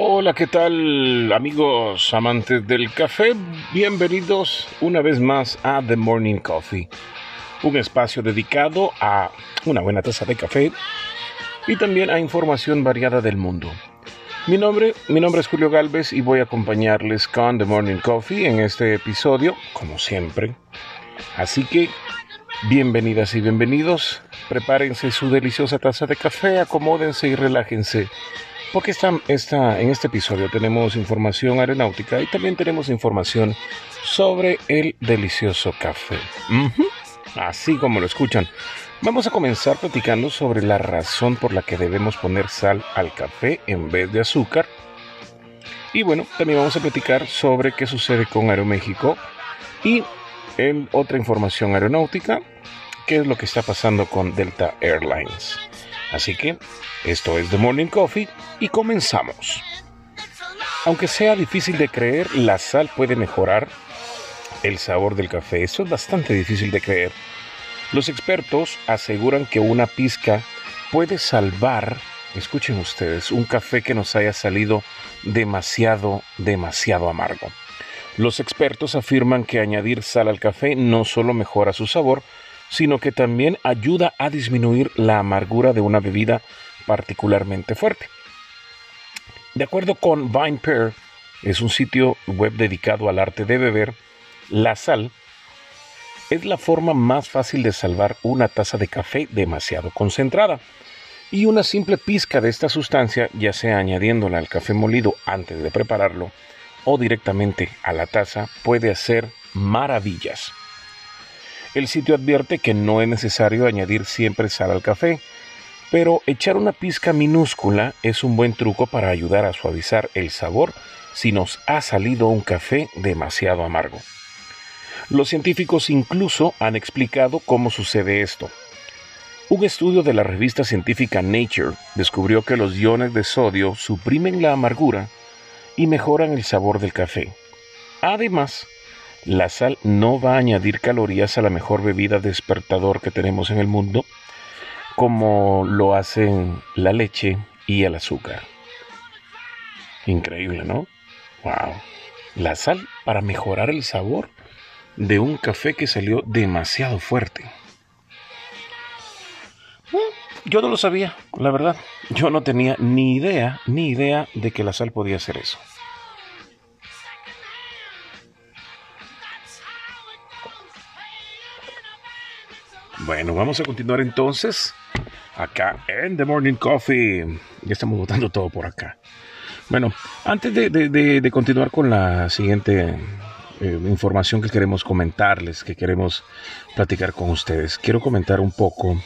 Hola, ¿qué tal amigos amantes del café? Bienvenidos una vez más a The Morning Coffee, un espacio dedicado a una buena taza de café y también a información variada del mundo. Mi nombre, mi nombre es Julio Galvez y voy a acompañarles con The Morning Coffee en este episodio, como siempre. Así que, bienvenidas y bienvenidos. Prepárense su deliciosa taza de café, acomódense y relájense porque esta, esta, en este episodio tenemos información aeronáutica y también tenemos información sobre el delicioso café. Así como lo escuchan. Vamos a comenzar platicando sobre la razón por la que debemos poner sal al café en vez de azúcar. Y bueno, también vamos a platicar sobre qué sucede con Aeroméxico y en otra información aeronáutica, qué es lo que está pasando con Delta Airlines. Así que esto es The Morning Coffee y comenzamos. Aunque sea difícil de creer, la sal puede mejorar el sabor del café. Eso es bastante difícil de creer. Los expertos aseguran que una pizca puede salvar, escuchen ustedes, un café que nos haya salido demasiado, demasiado amargo. Los expertos afirman que añadir sal al café no solo mejora su sabor, sino que también ayuda a disminuir la amargura de una bebida particularmente fuerte. De acuerdo con VinePair, es un sitio web dedicado al arte de beber, la sal es la forma más fácil de salvar una taza de café demasiado concentrada. Y una simple pizca de esta sustancia, ya sea añadiéndola al café molido antes de prepararlo o directamente a la taza, puede hacer maravillas. El sitio advierte que no es necesario añadir siempre sal al café, pero echar una pizca minúscula es un buen truco para ayudar a suavizar el sabor si nos ha salido un café demasiado amargo. Los científicos incluso han explicado cómo sucede esto. Un estudio de la revista científica Nature descubrió que los iones de sodio suprimen la amargura y mejoran el sabor del café. Además, la sal no va a añadir calorías a la mejor bebida despertador que tenemos en el mundo, como lo hacen la leche y el azúcar. Increíble, ¿no? Wow. La sal para mejorar el sabor de un café que salió demasiado fuerte. Yo no lo sabía, la verdad. Yo no tenía ni idea, ni idea de que la sal podía hacer eso. Bueno, vamos a continuar entonces acá en The Morning Coffee. Ya estamos botando todo por acá. Bueno, antes de, continuar con la siguiente eh, información que queremos comentarles, que queremos platicar con ustedes, quiero comentar un poco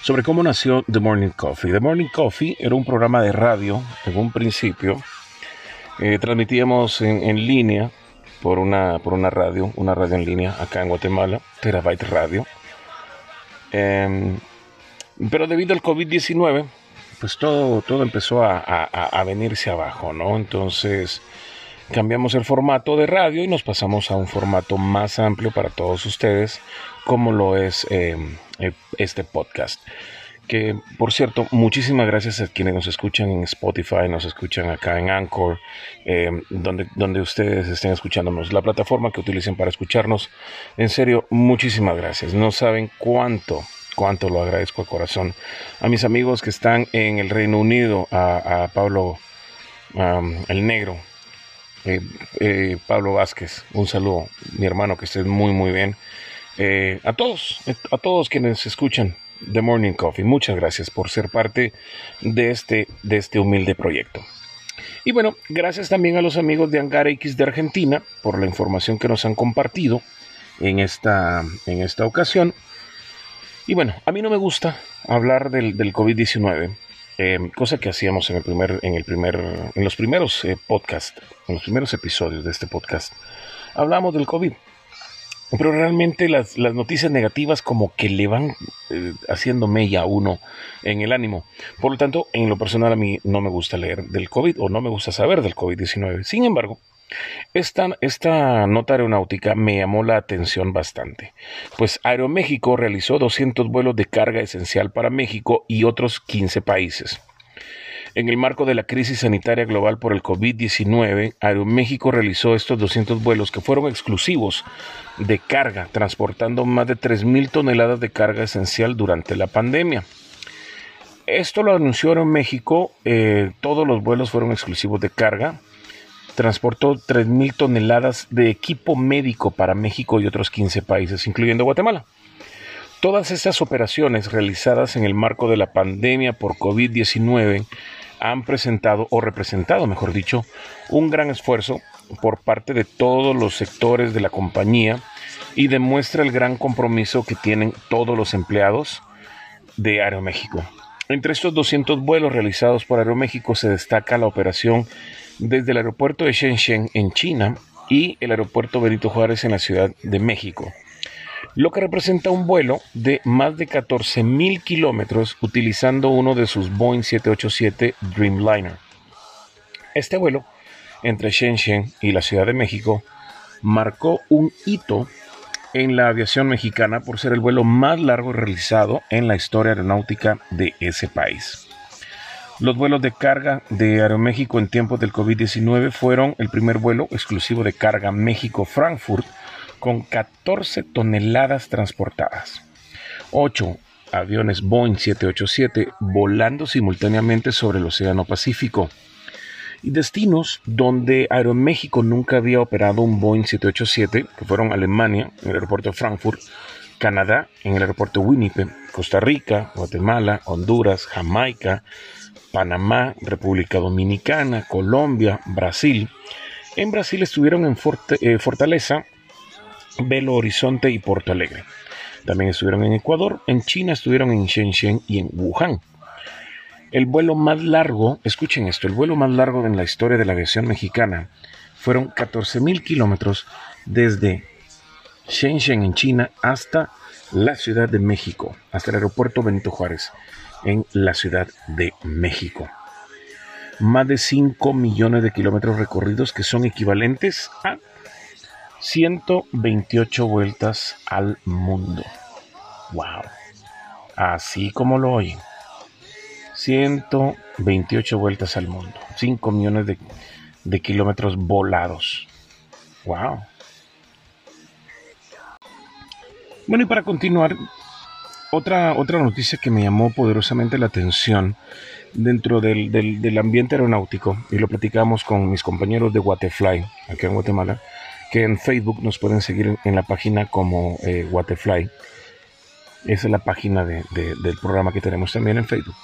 sobre cómo nació The Morning Coffee. The Morning Coffee era un programa de radio en un principio. Eh, transmitíamos en línea por una, por una radio, una radio en línea acá en Guatemala, Terabyte Radio. Em, pero debido al COVID-19, pues todo, todo empezó a, a, venirse abajo, ¿no? Entonces cambiamos el formato de radio y nos pasamos a un formato más amplio para todos ustedes, como lo es em, este podcast que por cierto, muchísimas gracias a quienes nos escuchan en Spotify, nos escuchan acá en Anchor, eh, donde, donde ustedes estén escuchándonos, la plataforma que utilicen para escucharnos. En serio, muchísimas gracias. No saben cuánto, cuánto lo agradezco a corazón. A mis amigos que están en el Reino Unido, a, Pablo el Negro, eh, eh, Pablo Vázquez, un saludo, mi hermano, que estés muy, muy bien. a todos, a todos quienes escuchan, The Morning Coffee. Muchas gracias por ser parte de este, de este humilde proyecto. Y bueno, gracias también a los amigos de Angar X de Argentina por la información que nos han compartido en esta, en esta ocasión. Y bueno, a mí no me gusta hablar del, COVID-19, eh, cosa que hacíamos en el primer, en el primer, en los primeros eh, podcasts, en los primeros episodios de este podcast. Hablamos del COVID pero realmente las, noticias negativas como que le van eh, haciendo mella a uno en el ánimo. Por lo tanto, en lo personal a mí no me gusta leer del COVID o no me gusta saber del COVID-19. Sin embargo, esta, esta nota aeronáutica me llamó la atención bastante, pues Aeroméxico realizó 200 vuelos de carga esencial para México y otros 15 países. En el marco de la crisis sanitaria global por el COVID-19, Aeroméxico realizó estos 200 vuelos que fueron exclusivos de carga, transportando más de 3.000 toneladas de carga esencial durante la pandemia. Esto lo anunció Aeroméxico, eh, todos los vuelos fueron exclusivos de carga. Transportó 3.000 toneladas de equipo médico para México y otros 15 países, incluyendo Guatemala. Todas estas operaciones realizadas en el marco de la pandemia por COVID-19 han presentado, o representado, mejor dicho, un gran esfuerzo por parte de todos los sectores de la compañía y demuestra el gran compromiso que tienen todos los empleados de Aeroméxico. Entre estos 200 vuelos realizados por Aeroméxico se destaca la operación desde el aeropuerto de Shenzhen en China y el aeropuerto Benito Juárez en la Ciudad de México, lo que representa un vuelo de más de 14.000 kilómetros utilizando uno de sus Boeing 787 Dreamliner. Este vuelo entre Shenzhen y la Ciudad de México marcó un hito en la aviación mexicana por ser el vuelo más largo realizado en la historia aeronáutica de ese país. Los vuelos de carga de Aeroméxico en tiempos del COVID-19 fueron el primer vuelo exclusivo de carga México-Frankfurt con 14 toneladas transportadas. 8 aviones Boeing 787 volando simultáneamente sobre el Océano Pacífico y destinos donde Aeroméxico nunca había operado un Boeing 787, que fueron Alemania, en el aeropuerto de Frankfurt, Canadá, en el aeropuerto de Winnipeg, Costa Rica, Guatemala, Honduras, Jamaica, Panamá, República Dominicana, Colombia, Brasil. En Brasil estuvieron en eh, Fortaleza, Belo Horizonte y Porto Alegre. También estuvieron en Ecuador, en China estuvieron en Shenzhen y en Wuhan. El vuelo más largo, escuchen esto, el vuelo más largo en la historia de la aviación mexicana fueron 14.000 kilómetros desde Shenzhen en China hasta la Ciudad de México, hasta el aeropuerto Benito Juárez en la Ciudad de México. Más de 5 millones de kilómetros recorridos que son equivalentes a 128 vueltas al mundo. ¡Wow! Así como lo oyen. 128 vueltas al mundo, 5 millones de, kilómetros volados. ¡Wow! Bueno, y para continuar, otra, otra noticia que me llamó poderosamente la atención dentro del, del, ambiente aeronáutico, y lo platicamos con mis compañeros de Waterfly, aquí en Guatemala, que en Facebook nos pueden seguir en la página como eh, Waterfly. Esa es la página del programa que tenemos también en Facebook.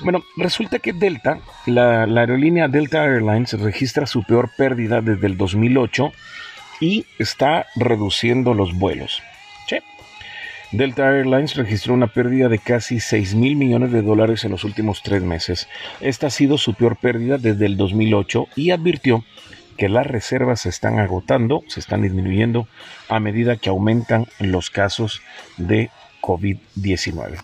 Bueno, resulta que Delta, la, aerolínea Delta Airlines, registra su peor pérdida desde el 2008 y está reduciendo los vuelos. Delta Airlines registró una pérdida de casi 6 mil millones de dólares en los últimos tres meses. Esta ha sido su peor pérdida desde el 2008 y advirtió que las reservas se están agotando, se están disminuyendo a medida que aumentan los casos de COVID-19.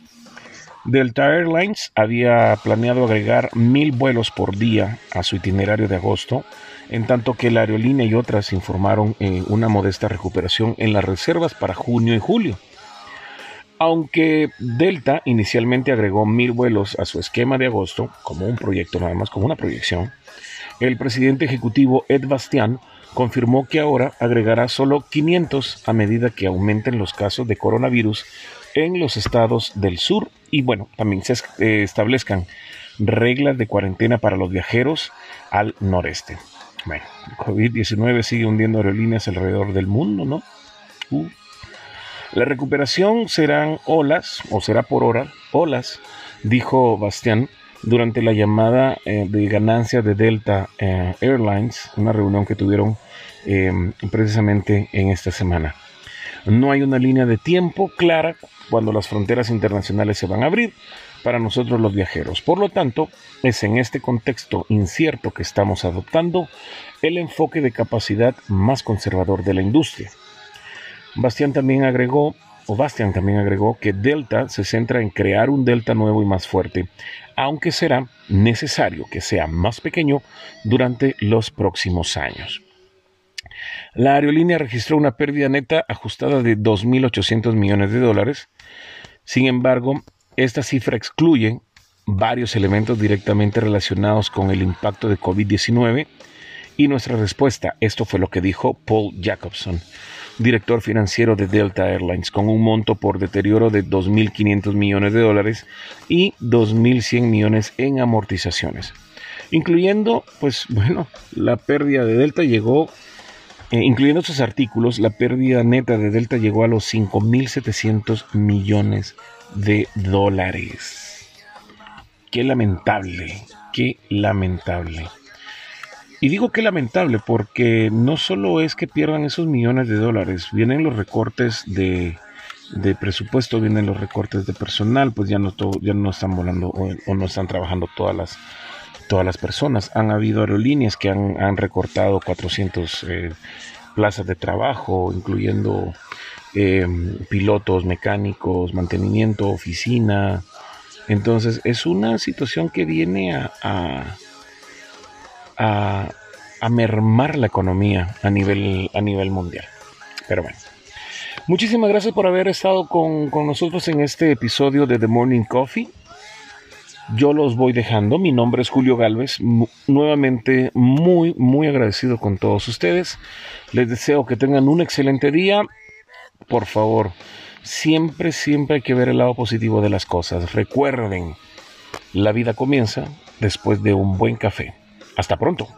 Delta Airlines había planeado agregar mil vuelos por día a su itinerario de agosto, en tanto que la aerolínea y otras informaron en una modesta recuperación en las reservas para junio y julio. Aunque Delta inicialmente agregó mil vuelos a su esquema de agosto, como un proyecto nada más, como una proyección, el presidente ejecutivo Ed Bastian confirmó que ahora agregará solo 500 a medida que aumenten los casos de coronavirus en los estados del sur y bueno, también se eh, establezcan reglas de cuarentena para los viajeros al noreste. Bueno, COVID-19 sigue hundiendo aerolíneas alrededor del mundo, ¿no? Uh. La recuperación serán olas, o será por hora, olas, dijo Bastián durante la llamada eh, de ganancia de Delta eh, Airlines, una reunión que tuvieron precisamente en esta semana. No hay una línea de tiempo clara cuando las fronteras internacionales se van a abrir para nosotros los viajeros. Por lo tanto, es en este contexto incierto que estamos adoptando el enfoque de capacidad más conservador de la industria. Bastian también agregó, o Bastian también agregó que Delta se centra en crear un Delta nuevo y más fuerte, aunque será necesario que sea más pequeño durante los próximos años. La aerolínea registró una pérdida neta ajustada de 2.800 millones de dólares. Sin embargo, esta cifra excluye varios elementos directamente relacionados con el impacto de COVID-19 y nuestra respuesta. Esto fue lo que dijo Paul Jacobson, director financiero de Delta Airlines, con un monto por deterioro de 2.500 millones de dólares y 2.100 millones en amortizaciones. Incluyendo, pues bueno, la pérdida de Delta llegó, eh, incluyendo sus artículos, la pérdida neta de Delta llegó a los 5.700 millones de dólares. Qué lamentable, qué lamentable. Y digo que lamentable porque no solo es que pierdan esos millones de dólares, vienen los recortes de, presupuesto, vienen los recortes de personal, pues ya no, ya no están volando o, no están trabajando todas las, todas las personas. Han habido aerolíneas que han, recortado 400 eh, plazas de trabajo, incluyendo em, pilotos, mecánicos, mantenimiento, oficina. Entonces es una situación que viene a a, mermar la economía a nivel, a nivel mundial. Pero bueno. Muchísimas gracias por haber estado con, nosotros en este episodio de The Morning Coffee. Yo los voy dejando. Mi nombre es Julio Galvez. Nuevamente muy, muy agradecido con todos ustedes. Les deseo que tengan un excelente día. Por favor, siempre, siempre hay que ver el lado positivo de las cosas. Recuerden, la vida comienza después de un buen café. Hasta pronto.